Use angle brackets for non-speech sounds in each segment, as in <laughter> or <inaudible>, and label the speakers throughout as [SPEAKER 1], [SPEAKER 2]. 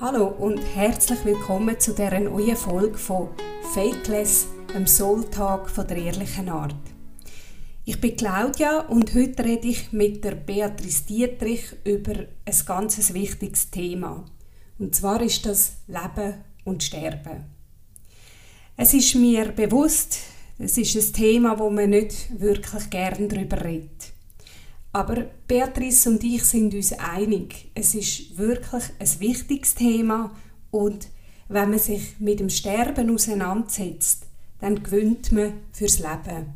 [SPEAKER 1] Hallo und herzlich willkommen zu dieser neuen Folge von Fakeless, Soul-Tag von der ehrlichen Art. Ich bin Claudia und heute rede ich mit der Beatrice Dietrich über ein ganz wichtiges Thema. Und zwar ist das Leben und Sterben. Es ist mir bewusst, es ist ein Thema, wo man nicht wirklich gern darüber redet. Aber Beatrice und ich sind uns einig, es ist wirklich ein wichtiges Thema und wenn man sich mit dem Sterben auseinandersetzt, dann gewinnt man fürs Leben.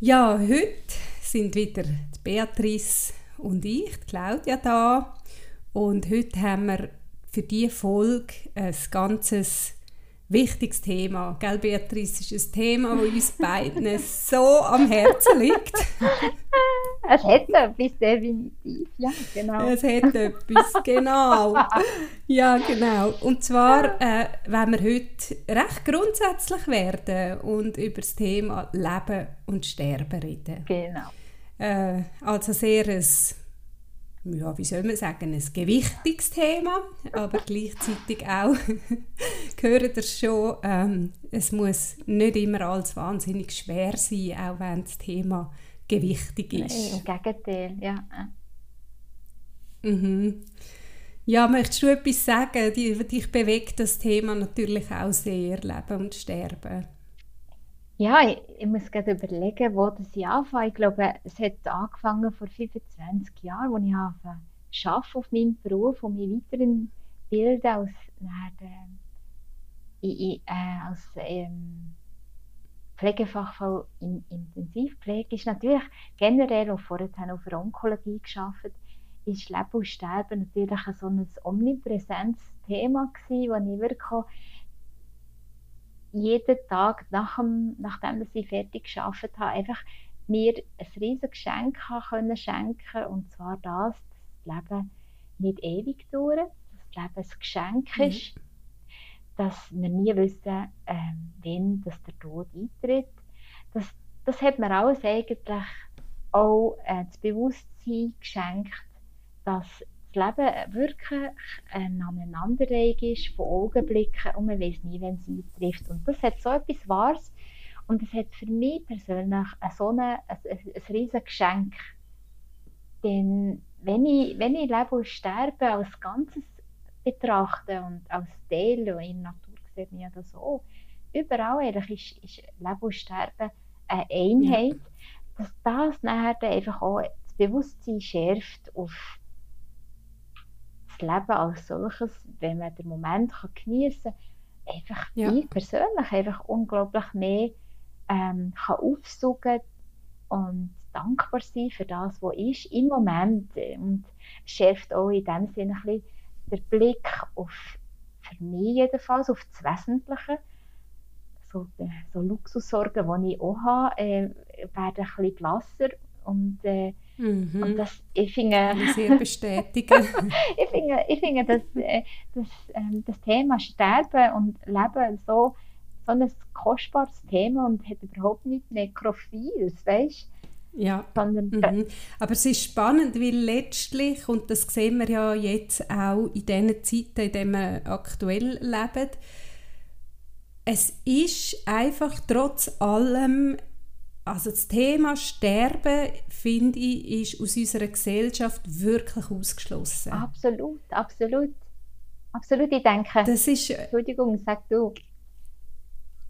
[SPEAKER 1] Ja, heute sind wieder Beatrice und ich, Claudia, da. Und heute haben wir für diese Folge ein ganzes wichtiges Thema. Gell, Beatrice, ist ein Thema, das uns beiden so am Herzen liegt. <laughs>
[SPEAKER 2] es hat etwas, definitiv. Ja, genau.
[SPEAKER 1] Es hat etwas, genau. Ja, genau. Und zwar äh, wenn wir heute recht grundsätzlich werden und über das Thema Leben und Sterben reden.
[SPEAKER 2] Genau.
[SPEAKER 1] Äh, also sehr ein ja, wie soll man sagen, ein gewichtiges Thema, aber gleichzeitig auch <laughs> gehört das schon, ähm, es muss nicht immer alles wahnsinnig schwer sein, auch wenn das Thema gewichtig ist.
[SPEAKER 2] Nein, Im Gegenteil, ja.
[SPEAKER 1] Mhm. Ja, möchtest du etwas sagen? Dich bewegt das Thema natürlich auch sehr, Leben und Sterben.
[SPEAKER 2] Ja, ich, ich muss gerade überlegen, wo das ich anfange. Ich glaube, es hat angefangen vor 25 Jahren, als ich arbeite auf meinem Beruf und mich weiterbilden als, dann, äh, äh, als ähm, Pflegefachfrau in Intensivpflege. Ist natürlich generell auch vorher auf der Onkologie geschafft, ist Leben und Sterben natürlich so ein omnipräsentes Thema gewesen, wo ich wirklich jeden Tag, nach dem, nachdem ich fertig geschafft habe, einfach mir ein riesiges Geschenk können schenken und zwar das, dass das Leben nicht ewig dauert, dass das Leben ein Geschenk mhm. Dass wir nie wissen, ähm, wann dass der Tod eintritt. Das, das hat mir alles eigentlich auch äh, das Bewusstsein geschenkt, dass das Leben wirklich eine Aneinanderreihung ist von Augenblicken und man weiß nie, wenn es eintrifft. Und das hat so etwas Wahres und es hat für mich persönlich ein, so eine, ein, ein, riesiges Geschenk. Denn wenn ich, wenn ich Leben und Sterben als Ganzes betrachte und als Teil, und in der Natur sieht man ja das so, überall eigentlich ist, ist Leben und Sterben eine Einheit, dass das nachher einfach auch das Bewusstsein schärft auf Leben als solches, wenn man den Moment kann geniessen kann, einfach ja. ich persönlich einfach unglaublich mehr ähm, kann aufsuchen und dankbar sein für das, was ist im Moment. Und schärft auch in dem Sinne ein bisschen den Blick auf, für mich jedenfalls, auf das Wesentliche. So, so Luxussorgen, die ich auch habe, äh, werden ein bisschen blasser und äh,
[SPEAKER 1] Mhm.
[SPEAKER 2] Und das, ich finde,
[SPEAKER 1] sehr bestätigen. <laughs>
[SPEAKER 2] ich finde, ich finde dass, äh, das, ähm, das Thema Sterben und Leben so, so ein kostbares Thema und hat überhaupt nicht Nekrophiles, weißt
[SPEAKER 1] ja, mhm. aber es ist spannend, weil letztlich, und das sehen wir ja jetzt auch in diesen Zeiten, in denen wir aktuell leben, es ist einfach trotz allem also das Thema Sterben, finde ich, ist aus unserer Gesellschaft wirklich ausgeschlossen.
[SPEAKER 2] Absolut, absolut. Absolut, ich denke.
[SPEAKER 1] Das ist,
[SPEAKER 2] Entschuldigung, sag du.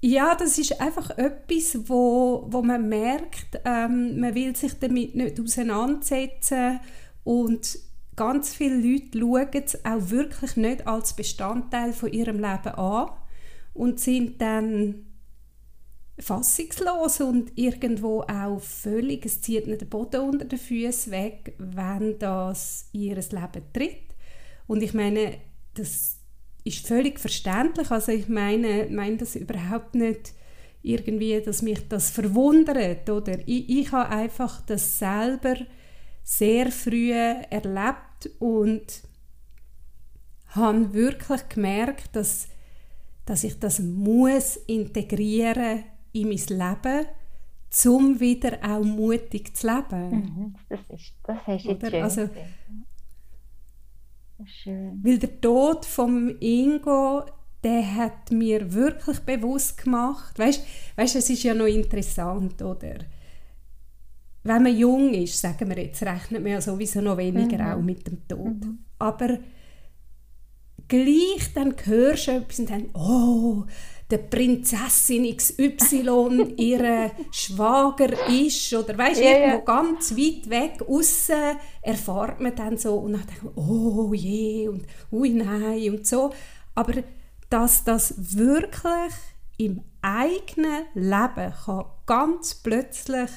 [SPEAKER 1] Ja, das ist einfach etwas, wo, wo man merkt, ähm, man will sich damit nicht auseinandersetzen und ganz viele Leute schauen es auch wirklich nicht als Bestandteil von ihrem Leben an und sind dann fassungslos und irgendwo auch völlig, es zieht nicht den Boden unter den Füßen weg, wenn das ihr Leben tritt. Und ich meine, das ist völlig verständlich. Also ich meine, meine das überhaupt nicht irgendwie, dass mich das verwundert. Oder ich, ich habe einfach das selber sehr früh erlebt und habe wirklich gemerkt, dass, dass ich das muss integrieren in mein Leben, um wieder auch mutig zu leben.
[SPEAKER 2] Mhm, das, ist, das hast du jetzt schön
[SPEAKER 1] also, Schön. Weil der Tod vom Ingo, der hat mir wirklich bewusst gemacht, weißt, weißt, es ist ja noch interessant, oder? Wenn man jung ist, sagen wir jetzt, rechnet man ja sowieso noch weniger mhm. auch mit dem Tod. Mhm. Aber gleich dann hörst du etwas und dann, oh, der Prinzessin XY ihre Schwager ist oder weißt yeah, irgendwo yeah. ganz weit weg außen erfahrt man dann so und dann denkt man, oh je und ui nein und so. Aber dass das wirklich im eigenen Leben kann ganz plötzlich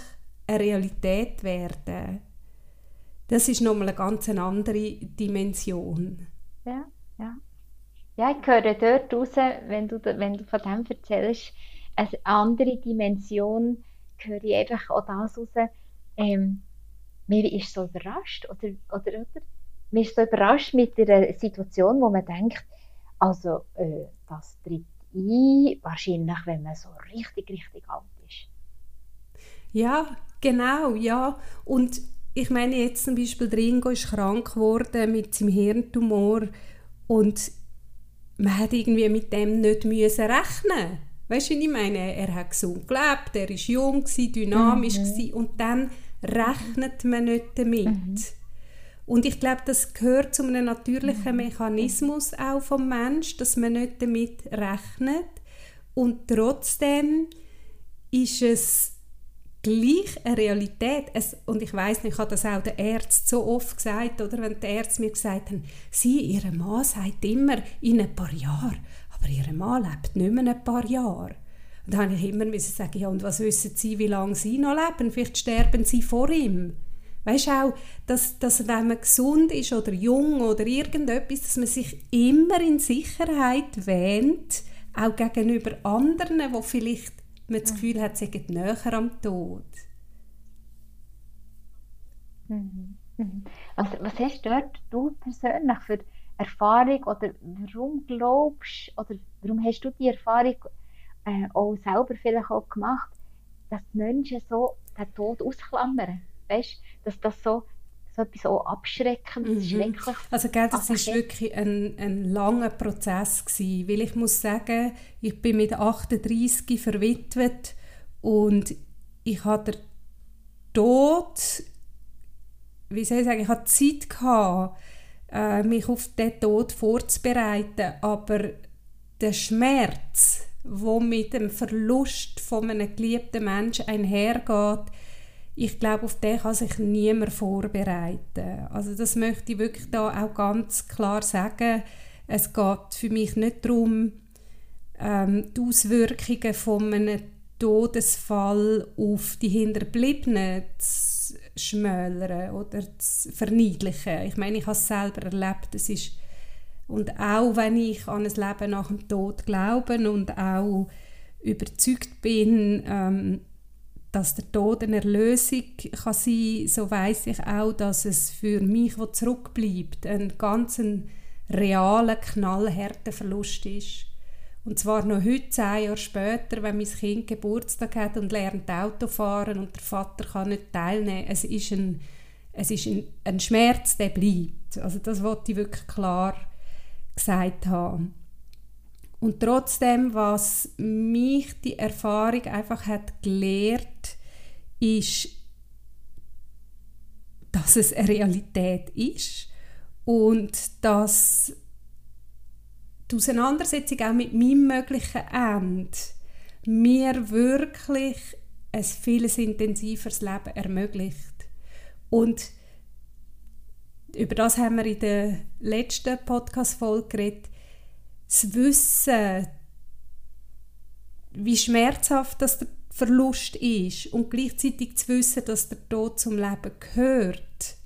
[SPEAKER 1] eine Realität werden das ist nochmal eine ganz andere Dimension.
[SPEAKER 2] Ja ja ja, ich höre dort raus, wenn du, wenn du von dem erzählst, eine andere Dimension, höre ich einfach auch das raus, ähm, mir ist so überrascht, oder, oder, oder? Mir ist so überrascht mit einer Situation, wo man denkt, also äh, das tritt ein, wahrscheinlich, wenn man so richtig, richtig alt ist.
[SPEAKER 1] Ja, genau, ja. Und ich meine jetzt zum Beispiel, Ringo ist krank geworden mit seinem Hirntumor und man hat irgendwie mit dem nicht müssen rechnen Weißt du, ich meine? Er hat gesund gelebt, er war jung, dynamisch mhm. und dann rechnet man nicht damit. Mhm. Und ich glaube, das gehört zu einem natürlichen mhm. Mechanismus auch vom Mensch, dass man nicht damit rechnet. Und trotzdem ist es gleich eine Realität. Es, und ich weiß nicht, ich habe das auch den Ärzten so oft gesagt, oder wenn die Ärzte mir gesagt haben, sie, ihre Mann sagt immer in ein paar Jahren, aber ihre Mann lebt nicht mehr ein paar Jahre. Und dann habe ich immer müssen sagen, ja, und was wissen Sie, wie lange Sie noch leben? Vielleicht sterben Sie vor ihm. Weißt du auch, dass, dass wenn man gesund ist oder jung oder irgendetwas, dass man sich immer in Sicherheit wähnt, auch gegenüber anderen, die vielleicht man das Gefühl hat, sie sind näher am Tod.
[SPEAKER 2] Mhm. Mhm. Was, was hast dort du persönlich für Erfahrung oder warum glaubst oder warum hast du die Erfahrung äh, auch selber vielleicht auch gemacht, dass die Menschen so den Tod ausklammern? Weißt, dass das so so etwas auch Abschreckendes, mhm. Schreckliches.
[SPEAKER 1] Also gell, das war wirklich ein, ein langer Prozess gewesen, weil ich muss sagen, ich bin mit 38 verwitwet und ich hatte den Tod, wie soll ich sagen, ich hatte Zeit gehabt, äh, mich auf den Tod vorzubereiten, aber der Schmerz, wo mit dem Verlust von einem geliebten Menschen einhergeht, ich glaube, auf den kann sich niemand vorbereiten. Also das möchte ich wirklich da auch ganz klar sagen. Es geht für mich nicht darum, ähm, die Auswirkungen von einem Todesfall auf die Hinterbliebenen zu schmälern oder zu verniedlichen. Ich meine, ich habe es selber erlebt. Es ist und auch wenn ich an ein Leben nach dem Tod glaube und auch überzeugt bin, ähm, dass der Tod eine Erlösung kann sein so weiß ich auch, dass es für mich, wo zurückbleibt, ein ganz realer, knallharter Verlust ist. Und zwar noch heute, zehn Jahre später, wenn mein Kind Geburtstag hat und lernt Auto fahren und der Vater kann nicht teilnehmen. Es ist ein, es ist ein, ein Schmerz, der bleibt. Also das wollte ich wirklich klar gesagt haben. Und trotzdem, was mich die Erfahrung einfach hat gelehrt, ist, dass es eine Realität ist und dass die Auseinandersetzung auch mit meinem möglichen Ende mir wirklich ein vieles intensiveres Leben ermöglicht. Und über das haben wir in der letzten Podcast-Folge geredet zu wissen, wie schmerzhaft das der Verlust ist und gleichzeitig zu wissen, dass der Tod zum Leben gehört,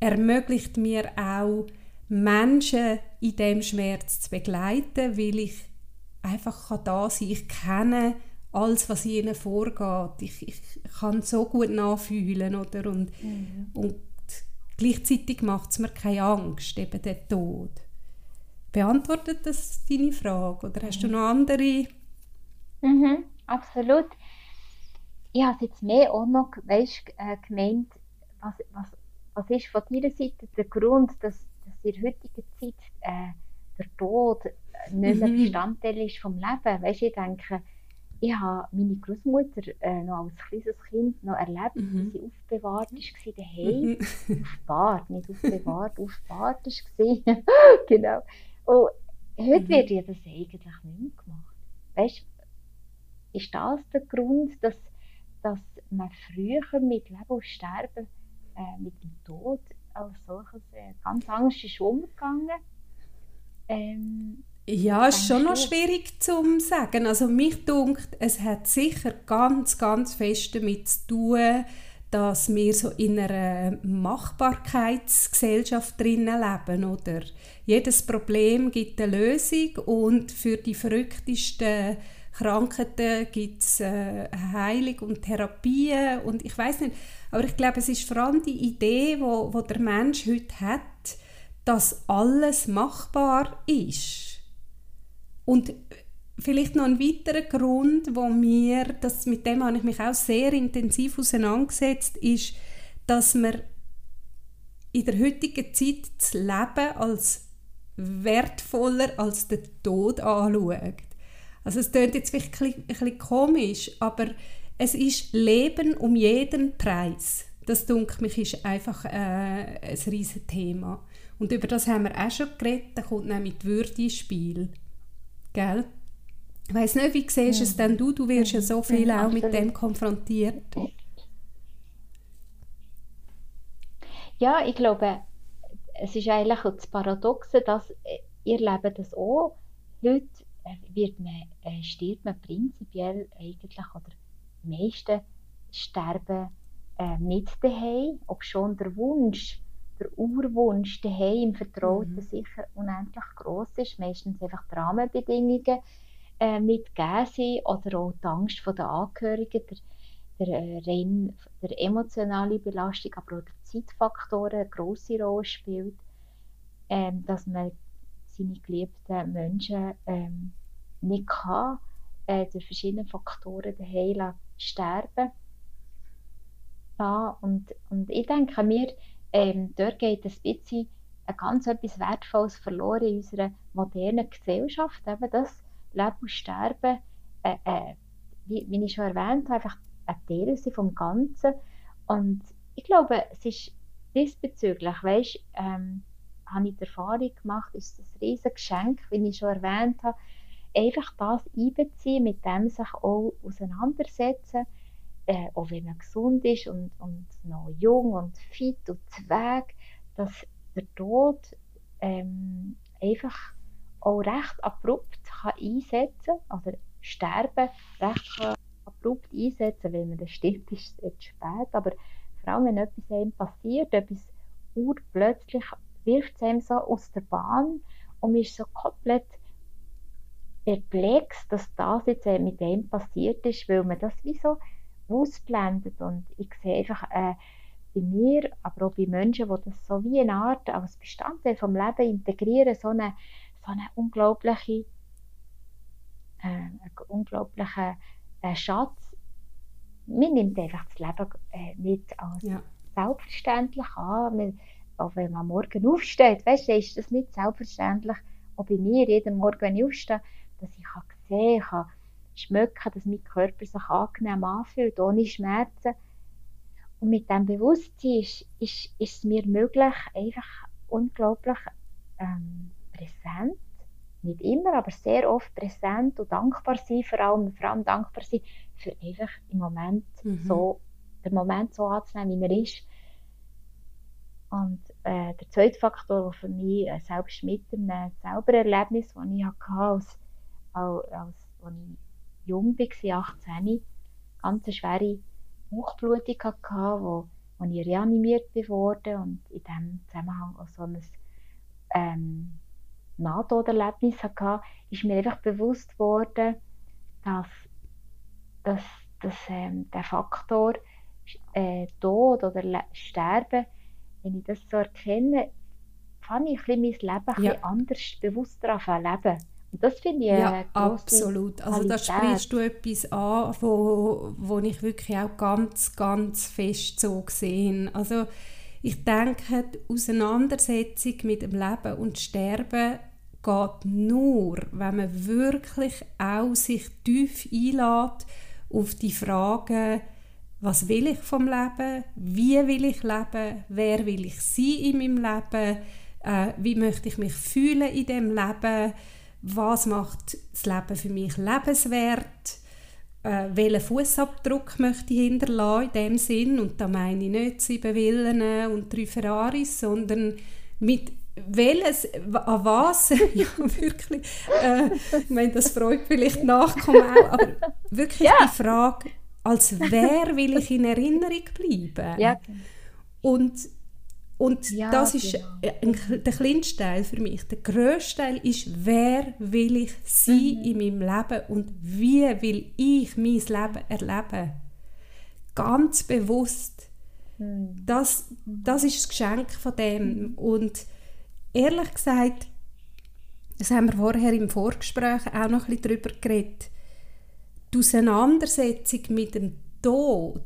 [SPEAKER 1] ermöglicht mir auch, Menschen in dem Schmerz zu begleiten, weil ich einfach da sein kann. Ich kenne alles, was ihnen vorgeht. Ich, ich kann so gut nachfühlen. Oder? Und, mhm. und gleichzeitig macht es mir keine Angst, eben der Tod. Beantwortet das deine Frage oder hast du noch andere?
[SPEAKER 2] Mhm, absolut. Ich habe jetzt mehr auch noch weißt, äh, gemeint, was, was, was ist von deiner Seite der Grund, dass, dass in der heutigen Zeit äh, der Tod nicht mehr mhm. Bestandteil ist vom Leben. Weißt, ich denke, ich habe meine Großmutter äh, noch als kleines Kind noch erlebt, mhm. wie sie aufbewahrt war daheim. Mhm. Aufbewahrt, nicht aufbewahrt, <laughs> aufbewahrt war. <laughs> genau. Und heute mhm. wird ja das eigentlich nicht mehr gemacht. Weißt, ist das der Grund, dass, dass man früher mit Leben und Sterben, äh, mit dem Tod als solches äh, ganz anders ist umgegangen?
[SPEAKER 1] Ähm, ja, ist schon noch schwierig zu sagen. Also mich dunkt, es hat sicher ganz, ganz fest damit zu tun, dass wir so in einer Machbarkeitsgesellschaft drinnen leben, oder? Jedes Problem gibt eine Lösung und für die verrücktesten Krankheiten gibt es äh, Heilung und Therapien und ich weiß nicht, aber ich glaube, es ist vor allem die Idee, wo, wo der Mensch heute hat, dass alles machbar ist und vielleicht noch ein weiterer Grund, wo mir, das, mit dem habe ich mich auch sehr intensiv auseinandergesetzt, ist, dass man in der heutigen Zeit das Leben als wertvoller als den Tod anschaut. Also es klingt jetzt vielleicht ein bisschen komisch, aber es ist Leben um jeden Preis. Das denke mich ist einfach äh, ein riesiges Thema. Und über das haben wir auch schon geredet, da kommt nämlich die Würde ins Spiel. Gell? Ich weiss nicht, wie siehst ja. es denn du? Du wirst ja so viel ja, auch mit dem konfrontiert.
[SPEAKER 2] Ja, ich glaube, es ist eigentlich das Paradoxe, dass äh, ihr Leben das auch. Heute äh, wird man, äh, stirbt man prinzipiell eigentlich, oder die meisten sterben äh, nicht daheim, ob schon der Wunsch der Urwunsch daheim im Vertrauten mhm. sicher unendlich groß ist. Meistens einfach die Rahmenbedingungen äh, nicht gegeben sind oder auch die Angst der Angehörigen, der, der, äh, rein, der emotionale Belastung, aber auch der Zeitfaktoren eine grosse Rolle spielt, ähm, dass man seine geliebten Menschen ähm, nicht kann, äh, durch verschiedene Faktoren daheim sterben ja, und, und ich denke mir, ähm, dort geht ein bisschen ein ganz etwas Wertvolles verloren in unserer modernen Gesellschaft. Eben das Leben und Sterben, äh, äh, wie, wie, ich schon erwähnt habe, einfach ein Teil vom Ganzen. Und ich glaube, es ist diesbezüglich, weißt, ähm, habe ich die Erfahrung gemacht, ist es ein riesiges Geschenk, wie ich schon erwähnt habe, einfach das einbeziehen, mit dem sich auch auseinandersetzen, äh, auch wenn man gesund ist und, und noch jung und fit und zweig, dass der Tod ähm, einfach auch recht abrupt kann einsetzen oder Sterben recht kann abrupt einsetzen, wenn man das stirbt, ist es spät, aber vor allem, wenn etwas einem passiert, etwas urplötzlich wirft es einem so aus der Bahn und man ist so komplett perplex, dass das jetzt mit dem passiert ist, weil man das wie so ausblendet. Und ich sehe einfach äh, bei mir, aber auch bei Menschen, die das so wie eine Art als Bestandteil vom Leben integrieren, so eine, so eine unglaubliche, äh, einen unglaublichen äh, Schatz. Man nimmt einfach das Leben äh, nicht als ja. selbstverständlich an. Man, auch wenn man morgen aufsteht, weißt du, ist das nicht selbstverständlich. Auch bei mir, jeden Morgen, wenn ich aufstehe, dass ich sehen kann, schmecken, dass mein Körper sich angenehm anfühlt, ohne Schmerzen. Und mit diesem Bewusstsein ist, ist, ist es mir möglich, einfach unglaublich ähm, präsent, nicht immer, aber sehr oft präsent und dankbar sein, vor allem, vor allem dankbar sein, für einfach im Moment mhm. so, den Moment so anzunehmen, wie er ist. Und äh, der zweite Faktor, der für mich äh, selbst mit einem selber Erlebnis, das ich hatte, als, als, als, als ich jung war, 18, ganz eine schwere Bauchblutung hatte, wo, wo ich reanimiert wurde und in diesem Zusammenhang auch so ein ähm, Nahtoderlebnis hatte, ist mir einfach bewusst worden, dass, dass, dass ähm, der Faktor äh, Tod oder Sterben, wenn ich das so erkenne, fange ich mein Leben ja. anders, bewusster an leben. Das finde ich
[SPEAKER 1] ja, absolut. Also da sprichst du etwas an, wo, wo ich wirklich auch ganz, ganz fest so gesehen Also Ich denke, die Auseinandersetzung mit dem Leben und Sterben geht nur, wenn man wirklich auch sich tief einlädt auf die Frage, was will ich vom Leben, wie will ich leben, wer will ich sein in meinem Leben, äh, wie möchte ich mich fühlen in dem Leben, was macht das Leben für mich lebenswert, äh, welchen Fußabdruck möchte ich hinterlassen in dem Sinn und da meine ich nicht sieben Villen und drei Ferraris, sondern mit welches, an was, <laughs> ja wirklich, äh, ich meine, das freut vielleicht Nachkommen auch, aber wirklich ja. die Frage, als wer will ich in Erinnerung bleiben?
[SPEAKER 2] Ja.
[SPEAKER 1] Und, und ja, das ist genau. der kleinste Teil für mich. Der grösste Teil ist, wer will ich sein mhm. in meinem Leben und wie will ich mein Leben erleben? Ganz bewusst. Mhm. Das, das ist das Geschenk von dem. Mhm. Und ehrlich gesagt, das haben wir vorher im Vorgespräch auch noch ein bisschen darüber geredet, die Auseinandersetzung mit dem Tod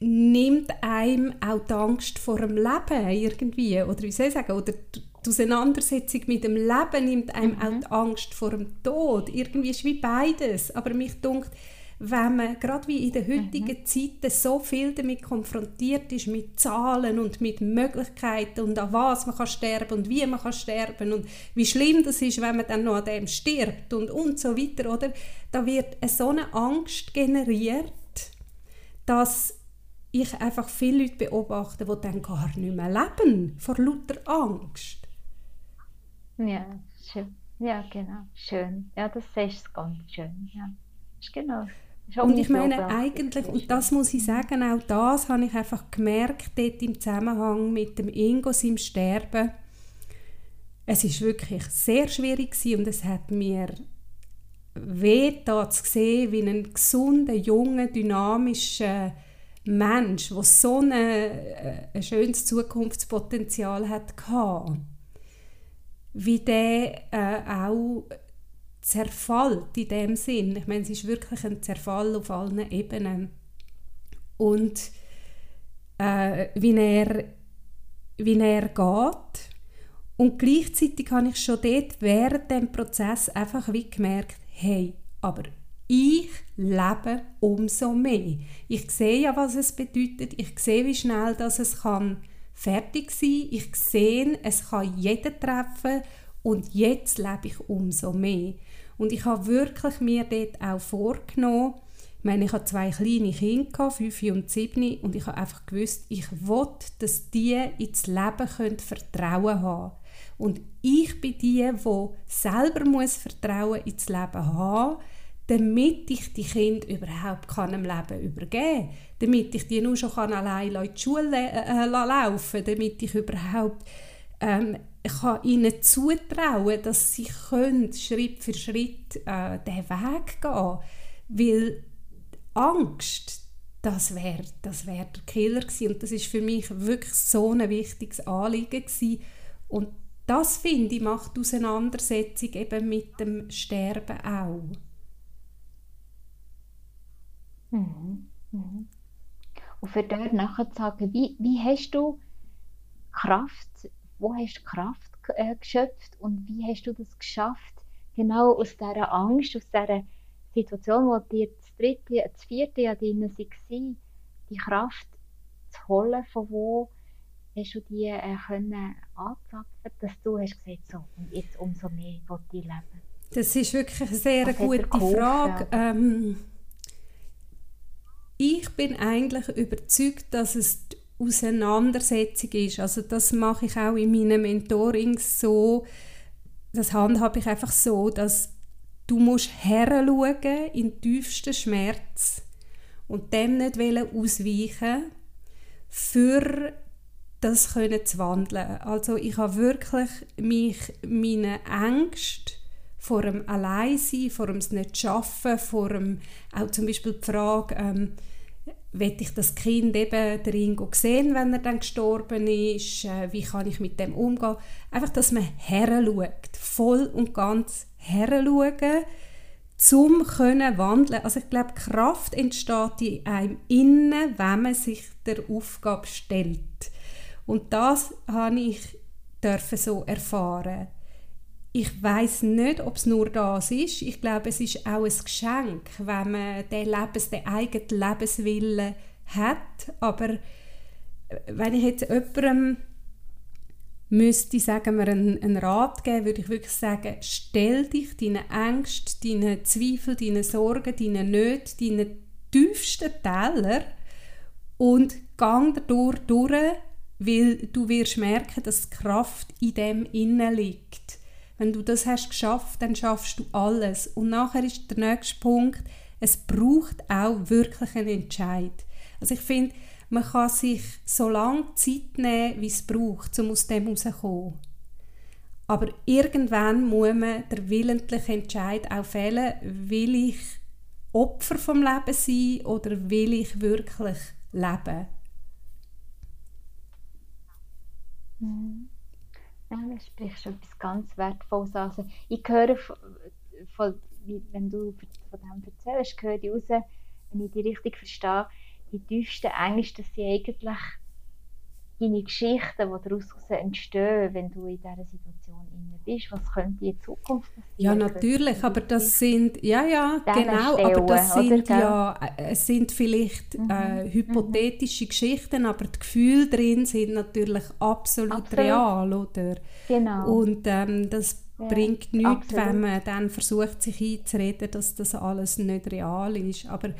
[SPEAKER 1] nimmt einem auch die Angst vor dem Leben irgendwie, oder wie soll ich sagen, oder die Auseinandersetzung mit dem Leben nimmt einem mhm. auch die Angst vor dem Tod. Irgendwie ist wie beides, aber mich dunkt wenn man gerade wie in den heutigen mhm. Zeiten so viel damit konfrontiert ist, mit Zahlen und mit Möglichkeiten und an was man kann sterben und wie man kann sterben und wie schlimm das ist, wenn man dann noch an dem stirbt und, und so weiter, oder? Da wird so eine Angst generiert, dass ich einfach viele Leute beobachte, die dann gar nicht mehr leben, vor lauter Angst.
[SPEAKER 2] Ja, schön. Ja, genau. Schön. Ja, das ist ganz schön. Ja, genau.
[SPEAKER 1] Und ich meine eigentlich, und das muss ich sagen, auch das habe ich einfach gemerkt dort im Zusammenhang mit dem Ingo, seinem Sterben. Es ist wirklich sehr schwierig gewesen und es hat mir weh zu sehen, wie ein gesunder, junger, dynamischer Mensch, der so eine, äh, ein schönes Zukunftspotenzial hat wie der äh, auch zerfällt in dem Sinn. Ich meine, es ist wirklich ein Zerfall auf allen Ebenen. Und äh, wie, er, wie er geht. Und gleichzeitig habe ich schon dort während dem Prozess einfach wie gemerkt, hey, aber ich lebe umso mehr. Ich sehe ja, was es bedeutet. Ich sehe, wie schnell das es kann fertig sein. Ich sehe, es kann jeder treffen und jetzt lebe ich umso mehr. Und ich habe wirklich mir dort auch vorgenommen, ich meine, ich hatte zwei kleine Kinder, fünf und sieben, und ich habe einfach gewusst, ich will, dass die ins Leben können Vertrauen haben Und ich bin die, die selber muss Vertrauen ins Leben haben damit ich die Kinder überhaupt kann im Leben übergeben kann. Damit ich die nur schon allein in die Schule äh, äh laufen damit ich überhaupt ähm, kann ihnen zutrauen, dass sie können, Schritt für Schritt äh, diesen Weg gehen Weil Angst, das wäre das wär der Killer gewesen. Und das ist für mich wirklich so ein wichtiges Anliegen gewesen. Und das, finde ich, macht die Auseinandersetzung eben mit dem Sterben auch.
[SPEAKER 2] Mhm. Mhm. Und für dort nachher zu sagen, wie, wie hast du Kraft wo hast du Kraft äh, geschöpft und wie hast du das geschafft, genau aus dieser Angst, aus dieser Situation, wo dir das dritte, das vierte Jahr drin war, die Kraft zu holen, von wo hast du die äh, können anzapfen, dass du hast gesagt, so, und jetzt umso mehr will ich leben?
[SPEAKER 1] Das ist wirklich eine sehr Was gute Frage. Ähm, ich bin eigentlich überzeugt, dass es die Auseinandersetzung ist. Also das mache ich auch in meinen Mentorings so, das handhabe ich einfach so, dass du musst heranschauen in den tiefsten Schmerz und dem nicht ausweichen für das können zu wandeln. Also ich habe wirklich mich meine Ängste vor dem Alleinsein, vor dem es nicht schaffen, vor dem auch zum Beispiel die Frage, ähm, will ich das Kind eben der Ingo sehen, wenn er dann gestorben ist, äh, wie kann ich mit dem umgehen. Einfach, dass man heranschaut, voll und ganz heranschauen, zum können wandeln. Also ich glaube, Kraft entsteht in einem innen, wenn man sich der Aufgabe stellt. Und das habe ich dürfen so erfahren. Ich weiß nicht, ob es nur das ist. Ich glaube, es ist auch ein Geschenk, wenn man den, Lebens, den eigenen Lebenswillen hat. Aber äh, wenn ich jetzt jemandem müsste, sagen wir, einen, einen Rat geben, würde ich wirklich sagen, stell dich deinen Ängsten, deinen Zweifeln, deinen Sorgen, deinen Nöten, deinen tiefsten Teller und gang dadurch durch, weil du wirst merken, dass die Kraft in dem innen liegt. Wenn du das hast geschafft, dann schaffst du alles. Und nachher ist der nächste Punkt, es braucht auch wirklich einen Entscheid. Also ich finde, man kann sich so lange Zeit nehmen, wie es braucht, um aus dem herauszukommen. Aber irgendwann muss man der willentliche Entscheid auch fällen, will ich Opfer vom Leben sein oder will ich wirklich leben?
[SPEAKER 2] Mhm. Ja, da sprichst du etwas ganz Wertvolles an. Also, ich höre, von, von, wenn du von dem erzählst, höre ich raus, wenn ich dich richtig verstehe, die tiefsten Ängste sind eigentlich deine Geschichten, die daraus entstehen, wenn du in dieser Situation inne bist. Was könnte in Zukunft passieren?
[SPEAKER 1] Ja, natürlich, aber das sind, ja, ja, genau, aber das sind oder? ja, äh, es sind vielleicht mhm. äh, hypothetische mhm. Geschichten, aber die Gefühle drin sind natürlich absolut, absolut. real, oder?
[SPEAKER 2] Genau.
[SPEAKER 1] Und ähm, das ja, bringt nichts, absolut. wenn man dann versucht, sich einzureden, dass das alles nicht real ist, aber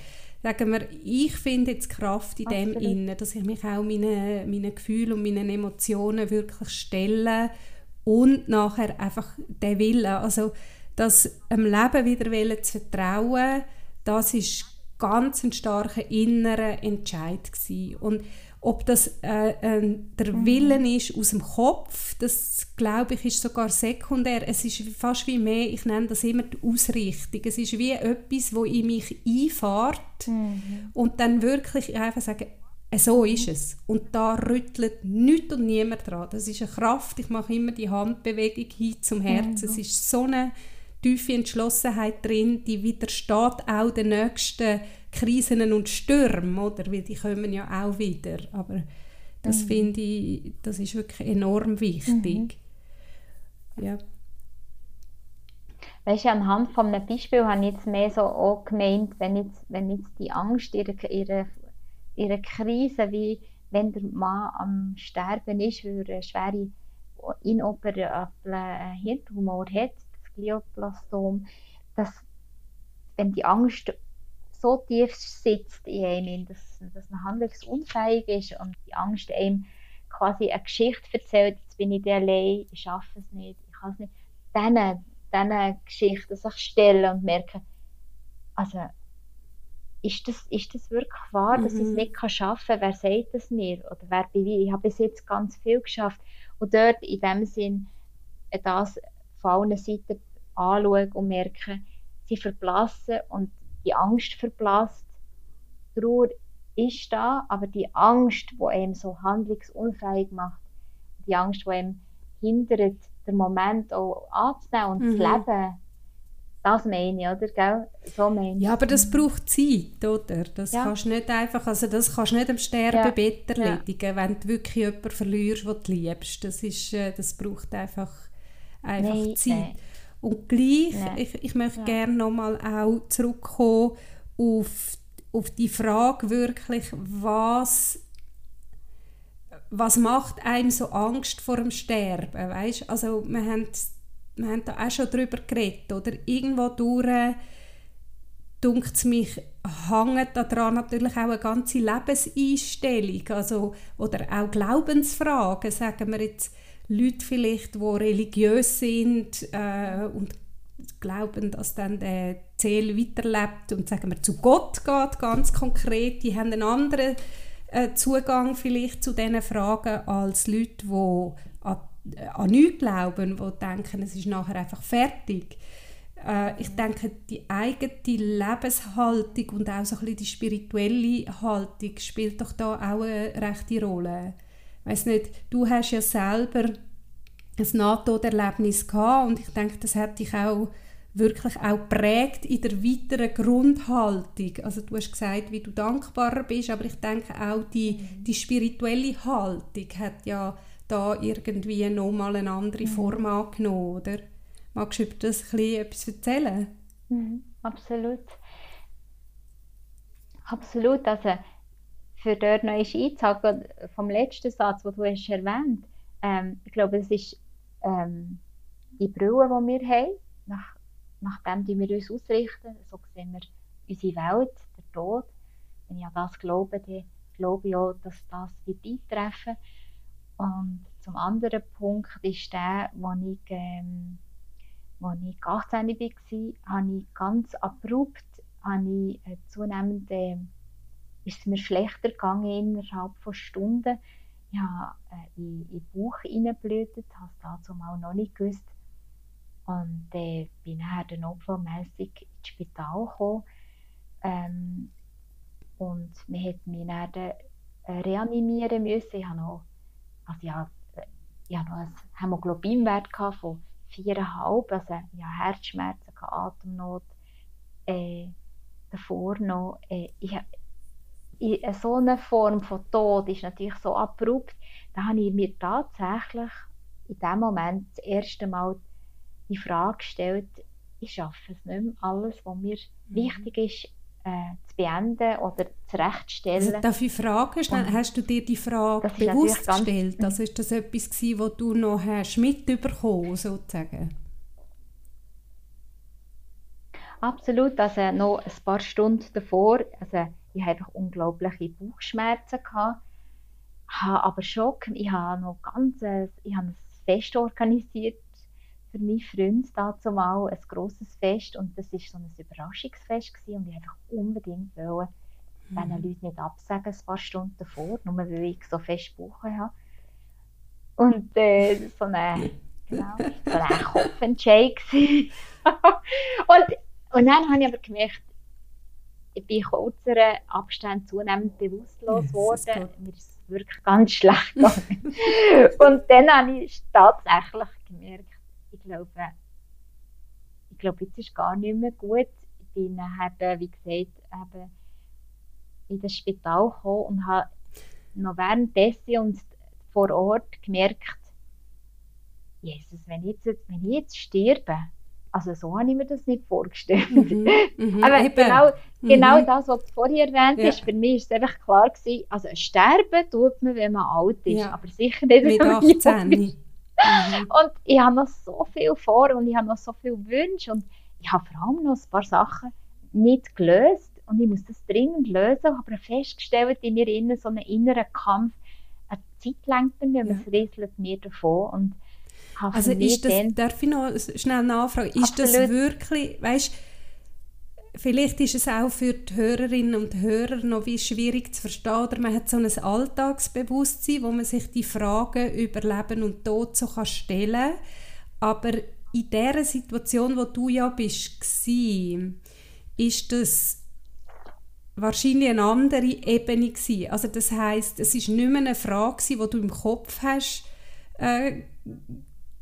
[SPEAKER 1] sagen wir, ich finde jetzt Kraft in dem inne, dass ich mich auch meinen meine Gefühlen und meinen Emotionen wirklich stelle und nachher einfach den Willen, also das dem Leben wieder zu vertrauen, das ist ganz ein starker innerer Entscheid gewesen. und ob das äh, äh, der mhm. Willen ist aus dem Kopf, das glaube ich ist sogar sekundär. Es ist fast wie mehr, ich nenne das immer die Ausrichtung. Es ist wie etwas, wo in mich einfährt mhm. und dann wirklich einfach sagen, äh, so ist es. Und da rüttelt nichts und niemand dran. Das ist eine Kraft. Ich mache immer die Handbewegung hin zum Herzen. Mhm. Es ist so eine tiefe Entschlossenheit drin, die widersteht auch den nächsten Krisen und Stürmen, oder? Weil die kommen ja auch wieder. Aber das mhm. finde ich, das ist wirklich enorm wichtig. Mhm. Ja.
[SPEAKER 2] Weißt du, anhand von einem Beispiel habe ich jetzt mehr so auch gemeint, wenn jetzt, wenn jetzt die Angst ihre, ihre, ihre Krise, wie wenn der Mann am Sterben ist, weil er eine schwere inoperable Hirntumor hat, das Glioblastom, dass wenn die Angst so tief sitzt in einem, dass, dass man handlungsunfähig ist und die Angst einem quasi eine Geschichte erzählt, jetzt bin ich allein, ich schaffe es nicht, ich kann es nicht, dann diese Geschichte sich stellen und merken, also ist das, ist das wirklich wahr, dass mhm. ich es mhm. nicht kann schaffen kann? Wer sagt das mir? Oder wer Ich habe bis jetzt ganz viel geschafft. Und dort in dem Sinn das von allen Seiten anschauen und merken, sie verblassen und die Angst verblasst. Trauer ist da, aber die Angst, die einem so handlungsunfähig macht, die Angst, die einem hindert, den Moment auch anzunehmen und mhm. zu leben, das meine ich, oder? Gell? So meine
[SPEAKER 1] ich. Ja, aber das braucht Zeit, oder? Das ja. kannst nicht einfach, also das kannst nicht am Sterbebett ja. erledigen, ja. wenn du wirklich jemanden verlierst, den du liebst. Das, ist, äh, das braucht einfach, einfach Nein, Zeit. Nein. Und gleich, ich, ich möchte ja. gerne nochmal auch zurückkommen auf, auf die Frage wirklich, was, was macht einem so Angst vor dem Sterben, weißt? Also wir haben, wir haben da auch schon darüber geredet, oder? Irgendwo durch dunkt es mich, hängt daran natürlich auch eine ganze Lebenseinstellung, also, oder auch Glaubensfragen, sagen wir jetzt, Leute vielleicht, die religiös sind äh, und glauben, dass dann der Ziel weiterlebt und sagen wir zu Gott geht, ganz konkret, die haben einen anderen äh, Zugang vielleicht zu diesen Fragen als Leute, die an, äh, an nichts glauben, die denken, es ist nachher einfach fertig. Äh, ich denke, die eigene Lebenshaltung und auch so ein bisschen die spirituelle Haltung spielt doch da auch eine rechte Rolle weiß nicht, du hast ja selber ein Nahtoderlebnis gehabt und ich denke, das hat dich auch wirklich auch prägt in der weiteren Grundhaltung. Also du hast gesagt, wie du dankbarer bist, aber ich denke auch die, mhm. die spirituelle Haltung hat ja da irgendwie nochmal eine andere mhm. Form angenommen, oder? Magst du über das ein etwas erzählen?
[SPEAKER 2] Mhm, absolut. Absolut, also für dort noch einzuhaken, vom letzten Satz, den du hast erwähnt ähm, ich glaube, es ist ähm, die Brille, die wir haben, nach, nachdem die wir uns ausrichten, so sehen wir unsere Welt, der Tod. Wenn ich an das glaube, dann glaube ich auch, dass das wird eintreffen Und zum anderen Punkt ist der, wo ich, ähm, wo ich 18 war, habe ich ganz abrupt habe ich, zunehmend äh, ist es mir schlechter gegangen innerhalb von Stunden. Ich habe äh, in, den Bauch hineingeblutet, habe es dazu auch noch nicht gewusst. Und äh, bin dann notfallmässig ins Spital gekommen. Ähm, und man hat mich dann äh, reanimieren müssen. Ich habe noch, also ich habe, äh, ich habe noch einen Hämoglobinwert von 4,5, also ich hatte Herzschmerzen, Atemnot. Äh, davor noch, äh, ich, in so eine Form von Tod ist natürlich so abrupt, da habe ich mir tatsächlich in dem Moment das erste Mal die Frage gestellt, ich schaffe es nicht mehr, alles, was mir mhm. wichtig ist, äh, zu beenden oder zurechtstellen.
[SPEAKER 1] Also darf ich fragen, schnell, hast du dir die Frage bewusst gestellt? Also ist das etwas gewesen, was du noch hast mitbekommen sozusagen?
[SPEAKER 2] Absolut, also noch ein paar Stunden davor, also ich hatte einfach unglaubliche Bauchschmerzen gehabt, habe aber schon, ich habe noch ganz, ich habe ein Fest organisiert für meinen Freund dazu mal, ein grosses Fest und das war so ein Überraschungsfest gewesen, und ich einfach unbedingt wollte, mhm. diesen Leuten nicht absagen, ein paar Stunden davor, nur weil ich so fest Bauch habe. Und äh, so eine, <laughs> genau, so ein Kopfentscheid <laughs> und und dann habe ich aber gemerkt, ich bin in kürzeren Abständen zunehmend bewusstlos geworden. Mir ist es wirklich ganz schlecht gegangen. <laughs> und dann habe ich tatsächlich gemerkt, ich glaube, ich glaube, jetzt ist gar nicht mehr gut. Ich bin eben, wie gesagt, eben in das Spital gekommen und habe noch währenddessen und vor Ort gemerkt, Jesus, wenn ich jetzt, wenn ich jetzt sterbe, also so habe ich mir das nicht vorgestellt. Mhm, mhm, <laughs> Aber genau, genau mhm. das, was du vorher erwähnt hast, ja. für mich ist es einfach klar gewesen, also sterben tut man, wenn man alt ist, ja. aber sicher nicht, wenn man 18. Mhm. Und ich habe noch so viel vor und ich habe noch so viele Wünsche und ich habe vor allem noch ein paar Sachen nicht gelöst und ich muss das dringend lösen, habe festgestellt in mir innen so einen inneren Kampf, eine Zeit lenkt mir nicht mehr, es rieselt mir davon und
[SPEAKER 1] also ist das, darf ich noch schnell nachfragen, ist Absolut. das wirklich, weißt vielleicht ist es auch für die Hörerinnen und Hörer noch wie schwierig zu verstehen, oder man hat so ein Alltagsbewusstsein, wo man sich die Fragen über Leben und Tod so kann stellen aber in der Situation, wo du ja bist, war, ist das wahrscheinlich eine andere Ebene gewesen. Also das heißt, es ist nicht mehr eine Frage die du im Kopf hast, äh,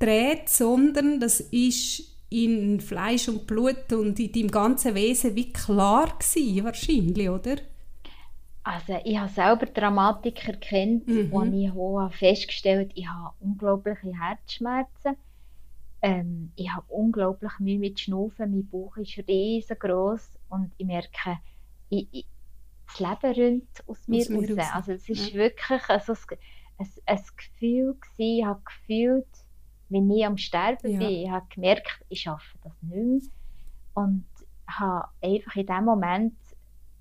[SPEAKER 1] dreht, sondern das ist in Fleisch und Blut und in deinem ganzen Wesen wie klar gewesen, wahrscheinlich, oder?
[SPEAKER 2] Also ich habe selber Dramatik erkannt, mhm. wo ich habe festgestellt ich habe unglaubliche Herzschmerzen. Ähm, ich habe unglaublich Mühe mit Schnaufen, mein Bauch ist riesengroß und ich merke, ich, ich, das Leben rinnt aus mir, aus mir raus. Also es ist ja. wirklich also ein, ein, ein Gefühl gewesen, ich habe gefühlt, wenn ich am Sterben ja. bin, ich habe gemerkt, ich schaffe das nicht mehr. Und habe einfach in dem Moment,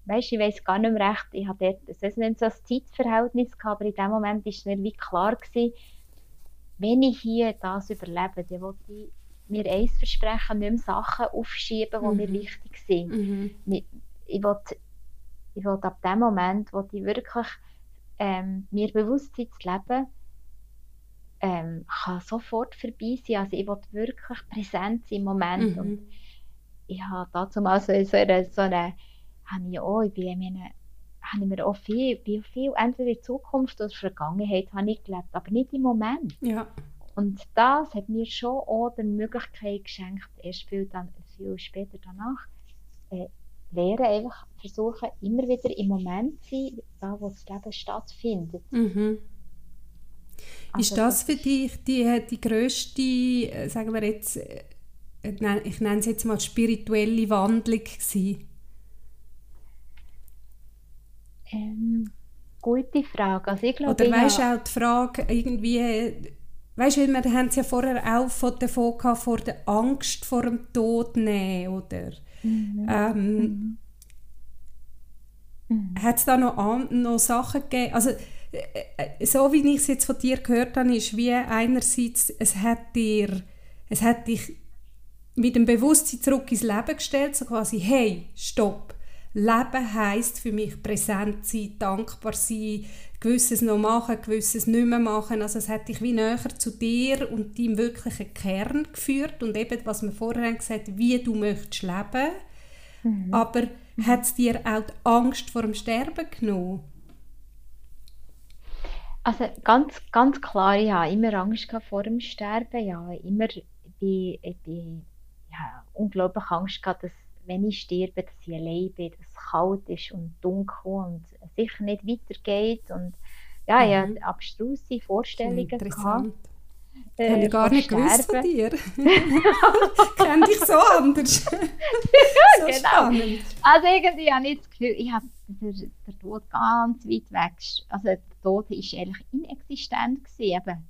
[SPEAKER 2] weißt, ich weiß gar nicht mehr recht, ich hatte dort, es nicht so ein Zeitverhältnis gehabt, aber in dem Moment ist mir wie klar gewesen, wenn ich hier das überlebe, dann will ich mir eins versprechen, nicht mehr Sachen aufschieben, die mhm. mir wichtig sind. Mhm. Ich, will, ich will ab dem Moment, wo ich wirklich ähm, mir bewusst sein zu leben, ähm, kann sofort vorbei sein. Also ich will wirklich präsent sein im Moment. Mhm. Und ich habe dazu mal so, so eine, so eine habe ich auch, ich bin meine, habe ich mir auch viel, bin viel, entweder in Zukunft oder Vergangenheit habe ich gelebt, aber nicht im Moment.
[SPEAKER 1] Ja.
[SPEAKER 2] Und das hat mir schon auch die Möglichkeit geschenkt, erst viel, dann, und später danach, äh, lernen einfach versuchen, immer wieder im Moment zu sein, da wo das Leben stattfindet.
[SPEAKER 1] Mhm. Also ist das, das für dich die, die grösste, äh, sagen wir jetzt, äh, ich nenne es jetzt mal spirituelle Wandlung gewesen?
[SPEAKER 2] Ähm, gute Frage. Also ich glaube,
[SPEAKER 1] Oder weißt du auch die Frage irgendwie, weißt du, wir haben es ja vorher auch von davon gehabt, vor der Angst vor dem Tod nehmen, oder? Mhm. Ähm, mhm. Hat es da noch, noch Sachen gegeben? Also, äh, äh, so wie ich es jetzt von dir gehört habe, ist wie einerseits, es hat dir, es hat dich mit dem Bewusstsein zurück ins Leben gestellt, so quasi, hey, stopp, Leben heißt für mich präsent sein, dankbar sein, gewisses noch machen, gewisses nicht mehr machen. Also es hat dich wie näher zu dir und deinem wirklichen Kern geführt und eben, was wir vorher gesagt haben, wie du möchtest leben. Mhm. Aber hat es dir auch die Angst vor dem Sterben genommen?
[SPEAKER 2] Also ganz, ganz klar, ich hatte immer Angst vor dem Sterben. Ja, immer bei, bei ja, unglaublich Angst gehabt, dass wenn ich sterbe, dass ich allein bin, dass es kalt ist und dunkel und sicher nicht weitergeht. Und ja, ich hatte mhm. abstruse Vorstellungen.
[SPEAKER 1] Interessant. Äh, ich habe gar nicht sterben. gewusst von dir. <laughs> <laughs> Kenne dich so anders. <laughs>
[SPEAKER 2] so genau. Spannend. Also irgendwie habe ich das Gefühl, ich habe den, den Tod ganz weit weg. Also Tod war eigentlich inexistent. Gewesen.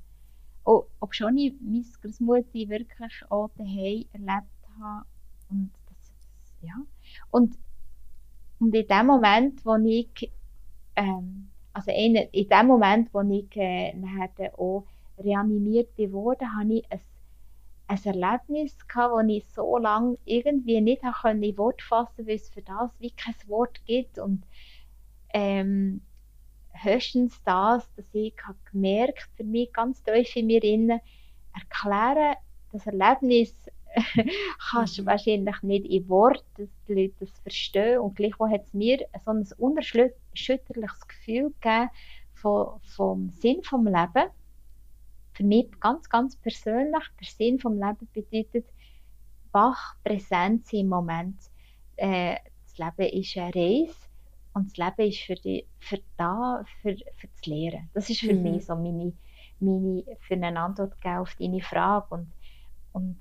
[SPEAKER 2] Oh, ob schon ich meine Großmutter wirklich auch daheim erlebt habe. Und ja. Und, und in dem Moment, wo ich, ähm, also in, in dem Moment, wo ich äh, auch reanimiert wurde, hatte ich ein, ein Erlebnis wo ich so lange irgendwie nicht in Wort fassen konnte, weil es für das wie kein Wort gibt. Und ähm, höchstens das, dass ich gemerkt für mich ganz tief in mir innen, erklären, das Erlebnis <laughs> kannst du mhm. wahrscheinlich nicht in Worten, dass die Leute das verstehen. Und gleichwohl hat es mir so ein unerschütterliches Gefühl gegeben vom, vom Sinn vom Leben. Für mich ganz, ganz persönlich, der Sinn vom Leben bedeutet wach, präsent sein im Moment. Äh, das Leben ist eine Reise und das Leben ist für, die, für da, für, für das Lehren. Das ist für mhm. mich so meine, meine, für eine Antwort auf deine Frage. Und, und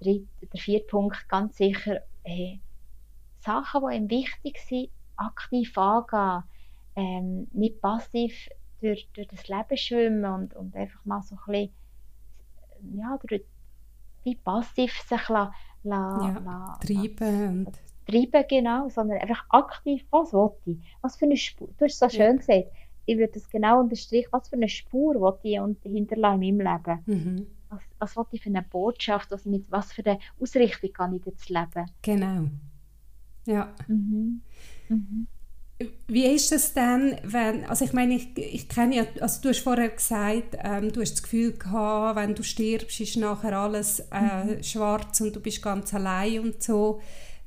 [SPEAKER 2] dritte, der vierte Punkt ganz sicher, hey, Sachen, die ihm wichtig sind, aktiv angehen, ähm, nicht passiv durch, durch das Leben schwimmen und, und einfach mal so ein bisschen, ja, durch, wie passiv sich la, la,
[SPEAKER 1] ja, la, treiben.
[SPEAKER 2] La, treiben, genau, sondern einfach aktiv, was will ich? Was für eine Spur, du hast es so schön ja. gesagt, ich würde das genau unterstreichen, was für eine Spur will ich hinterlassen in meinem Leben. Mhm was, was will ich für eine Botschaft, was, mit, was für eine Ausrichtung kann ich jetzt leben.
[SPEAKER 1] Genau. Ja. Mhm. Mhm. Wie ist es denn, wenn, also ich meine, ich, ich kenne ja, also du hast vorher gesagt, ähm, du hast das Gefühl gehabt, wenn du stirbst, ist nachher alles äh, mhm. schwarz und du bist ganz allein und so.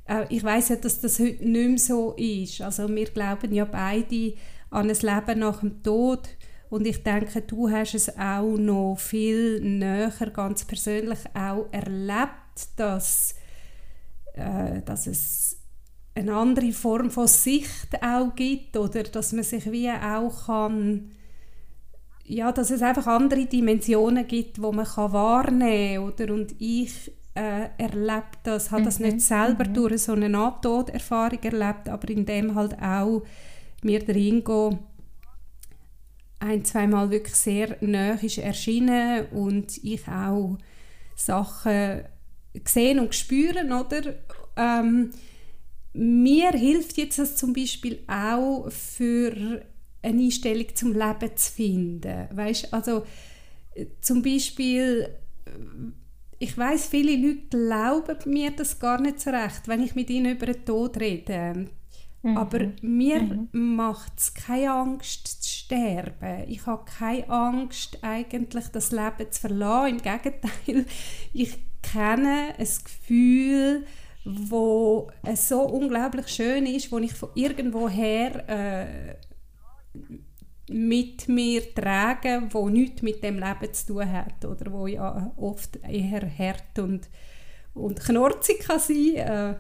[SPEAKER 1] Äh, ich weiß ja, dass das heute nicht mehr so ist. Also wir glauben ja beide an ein Leben nach dem Tod. Und ich denke, du hast es auch noch viel näher, ganz persönlich auch erlebt, dass, äh, dass es eine andere Form von Sicht auch gibt oder dass man sich wie auch kann ja, dass es einfach andere Dimensionen gibt, wo man kann wahrnehmen kann. Und ich äh, erlebe das, habe das nicht mhm, selber mhm. durch so eine Nahtoderfahrung erlebt, aber in dem halt auch mir drin gehen, ein, zweimal wirklich sehr nah ist erschienen und ich auch Sachen gesehen und spüren, oder? Ähm, mir hilft jetzt das zum Beispiel auch für eine Einstellung zum Leben zu finden. Weißt, also zum Beispiel, ich weiß, viele Leute glauben mir das gar nicht so recht, wenn ich mit ihnen über den Tod rede. Mhm. Aber mir mhm. macht es keine Angst zu sterben. Ich habe keine Angst, eigentlich das Leben zu verlassen. Im Gegenteil, <laughs> ich kenne ein Gefühl, wo es so unglaublich schön ist, wo ich von irgendwoher äh, mit mir trage, wo nichts mit dem Leben zu tun hat oder wo ja oft eher hart und und knorzig kann sein. Äh,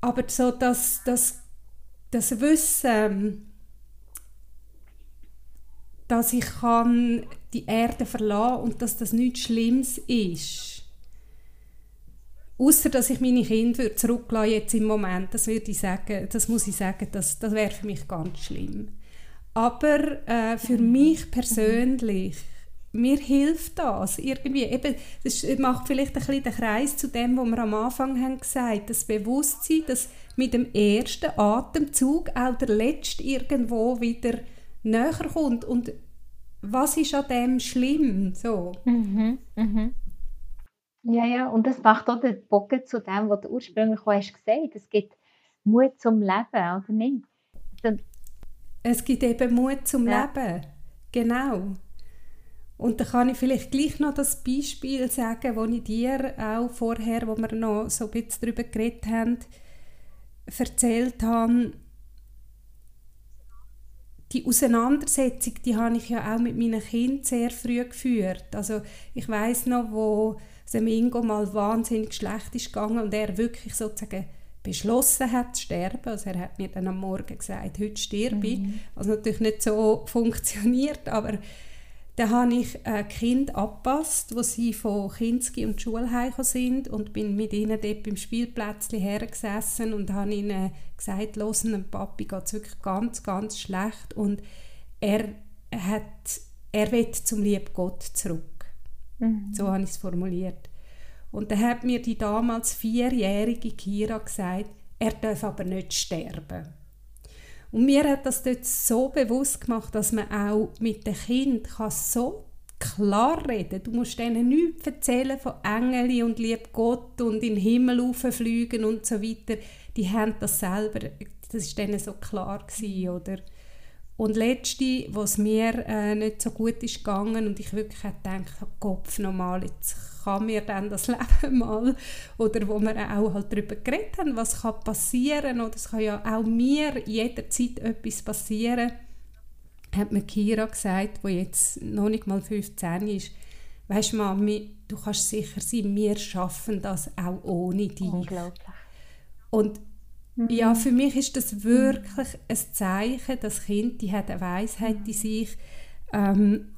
[SPEAKER 1] aber so das, das, das Wissen, dass ich kann die Erde verlassen und dass das nichts Schlimmes ist. Außer dass ich meine Kinder zurücklasse jetzt im Moment, das würde ich sagen, das muss ich sagen, das, das wäre für mich ganz schlimm. Aber äh, für mich persönlich, mir hilft das irgendwie. Eben, das macht vielleicht ein bisschen den Kreis zu dem, was wir am Anfang haben gesagt das Bewusstsein, dass mit dem ersten Atemzug auch der letzte irgendwo wieder näher kommt und was ist an dem schlimm? So.
[SPEAKER 2] Mhm, mhm. Ja, ja, und das macht auch den Bogen zu dem, was du ursprünglich auch hast gesagt Es gibt Mut zum Leben, oder nicht?
[SPEAKER 1] Also, es gibt eben Mut zum ja. Leben, genau. Und da kann ich vielleicht gleich noch das Beispiel sagen, das ich dir auch vorher, wo wir noch so ein bisschen darüber geredet haben, erzählt habe, die Auseinandersetzung, die habe ich ja auch mit meinen Kindern sehr früh geführt. Also ich weiß noch, wo Semingo mal wahnsinnig schlecht ist gegangen und er wirklich sozusagen beschlossen hat zu sterben. Also er hat mir dann am Morgen gesagt, heute sterbe ich. Mhm. Was natürlich nicht so <laughs> funktioniert, aber dann habe ich ein Kind abgepasst, wo sie von Kinski und Schulheim sind und bin mit ihnen dort beim Spielplätzchen hergesessen und habe ihnen gesagt, «Hören, dem Papi geht es wirklich ganz, ganz schlecht und er, hat, er will zum lieben Gott zurück.» mhm. So habe ich es formuliert. Und dann hat mir die damals vierjährige Kira gesagt, er darf aber nicht sterben. Und mir hat das dort so bewusst gemacht, dass man auch mit den Kindern so klar reden Du musst ihnen nichts erzählen von Engeln und lieb Gott und in den Himmel fliegen und so weiter. Die haben das selber, das war denen so klar gewesen, oder? Und letzte, was mir äh, nicht so gut ist gegangen und ich wirklich gedacht habe, Kopf nochmal, jetzt kann mir dann das <laughs> Leben mal, oder wo wir auch halt darüber geredet haben, was kann passieren, oder es kann ja auch mir jederzeit etwas passieren, hat mir Kira gesagt, wo jetzt noch nicht mal 15 ist, weißt du Mami, du kannst sicher sein, wir schaffen das auch ohne dich.
[SPEAKER 2] Unglaublich.
[SPEAKER 1] Und mhm. ja, für mich ist das wirklich ein Zeichen, das Kind, die hat eine Weisheit in sich, ähm,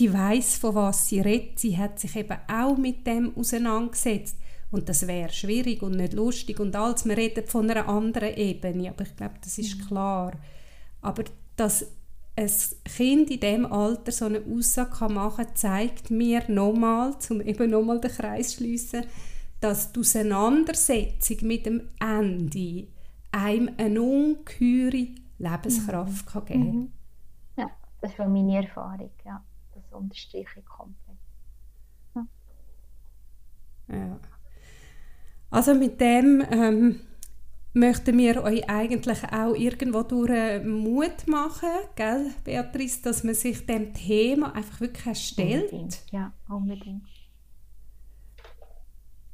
[SPEAKER 1] die weiß, von was sie redet. Sie hat sich eben auch mit dem auseinandergesetzt. Und das wäre schwierig und nicht lustig und alles. Wir reden von einer anderen Ebene, aber ich glaube, das ist mhm. klar. Aber dass ein Kind in diesem Alter so eine Aussage machen kann, zeigt mir nochmal, um eben nochmal den Kreis zu schliessen, dass die Auseinandersetzung mit dem Ende einem eine ungeheure Lebenskraft mhm. kann geben kann. Mhm.
[SPEAKER 2] Ja, das ist meine Erfahrung, ja das unterstreiche ich komplett. Ja.
[SPEAKER 1] ja. Also mit dem ähm, möchten wir euch eigentlich auch irgendwo durch äh, Mut machen, gell, Beatrice, dass man sich dem Thema einfach wirklich stellt.
[SPEAKER 2] Unbedingt. Ja, unbedingt.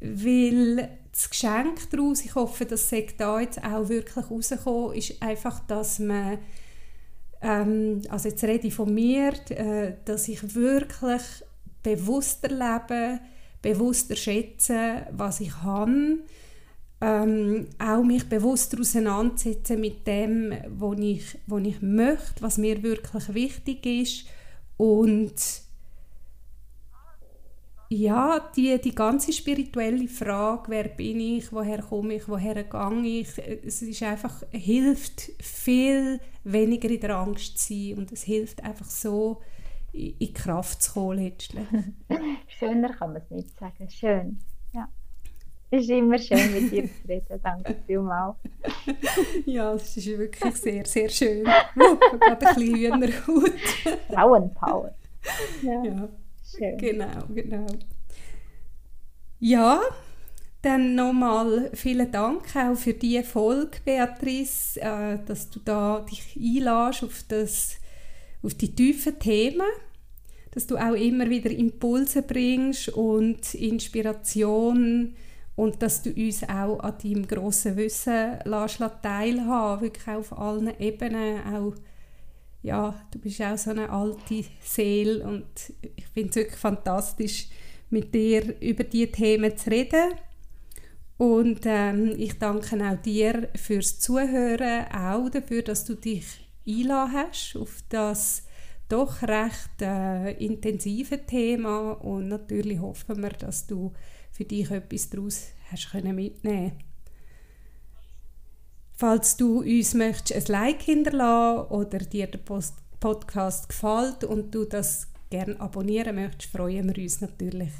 [SPEAKER 1] Weil das Geschenk daraus, ich hoffe, dass es da jetzt auch wirklich rausgekommen ist, einfach, dass man ähm, also jetzt rede ich von mir, äh, dass ich wirklich bewusster lebe, bewusster schätze, was ich habe, ähm, auch mich bewusster auseinandersetzen mit dem, was ich, was ich möchte, was mir wirklich wichtig ist. Und ja, die, die ganze spirituelle Frage, wer bin ich, woher komme ich, woher gehe ich, es ist einfach, hilft viel weniger in der Angst zu sein und es hilft einfach so, in, in Kraft zu kommen letztlich. <laughs>
[SPEAKER 2] Schöner kann man es nicht sagen. Schön, ja. Es ist immer schön, mit dir zu reden. Danke vielmals. <laughs>
[SPEAKER 1] ja, es ist wirklich sehr, sehr schön. <laughs> Gerade ein bisschen Hühnerhaut.
[SPEAKER 2] Frauenpower.
[SPEAKER 1] Ja. ja. Schön. Genau, genau. Ja, dann nochmal vielen Dank auch für die Folge, Beatrice, äh, dass du da dich einlässt auf, das, auf die tiefen Themen, dass du auch immer wieder Impulse bringst und Inspiration und dass du uns auch an deinem grossen Wissen lässt, wirklich auf allen Ebenen, auch ja, du bist auch so eine alte Seele und ich finde es wirklich fantastisch, mit dir über diese Themen zu reden. Und ähm, ich danke auch dir fürs Zuhören, auch dafür, dass du dich einladen hast auf das doch recht äh, intensive Thema und natürlich hoffen wir, dass du für dich etwas daraus hast können. Falls du uns möchtest ein Like hinterlassen oder dir der Podcast gefällt und du das gerne abonnieren möchtest, freuen wir uns natürlich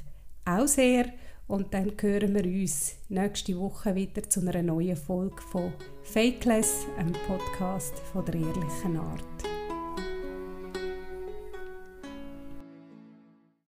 [SPEAKER 1] auch sehr. Und dann hören wir uns nächste Woche wieder zu einer neuen Folge von Fakeless, einem Podcast von der ehrlichen Art.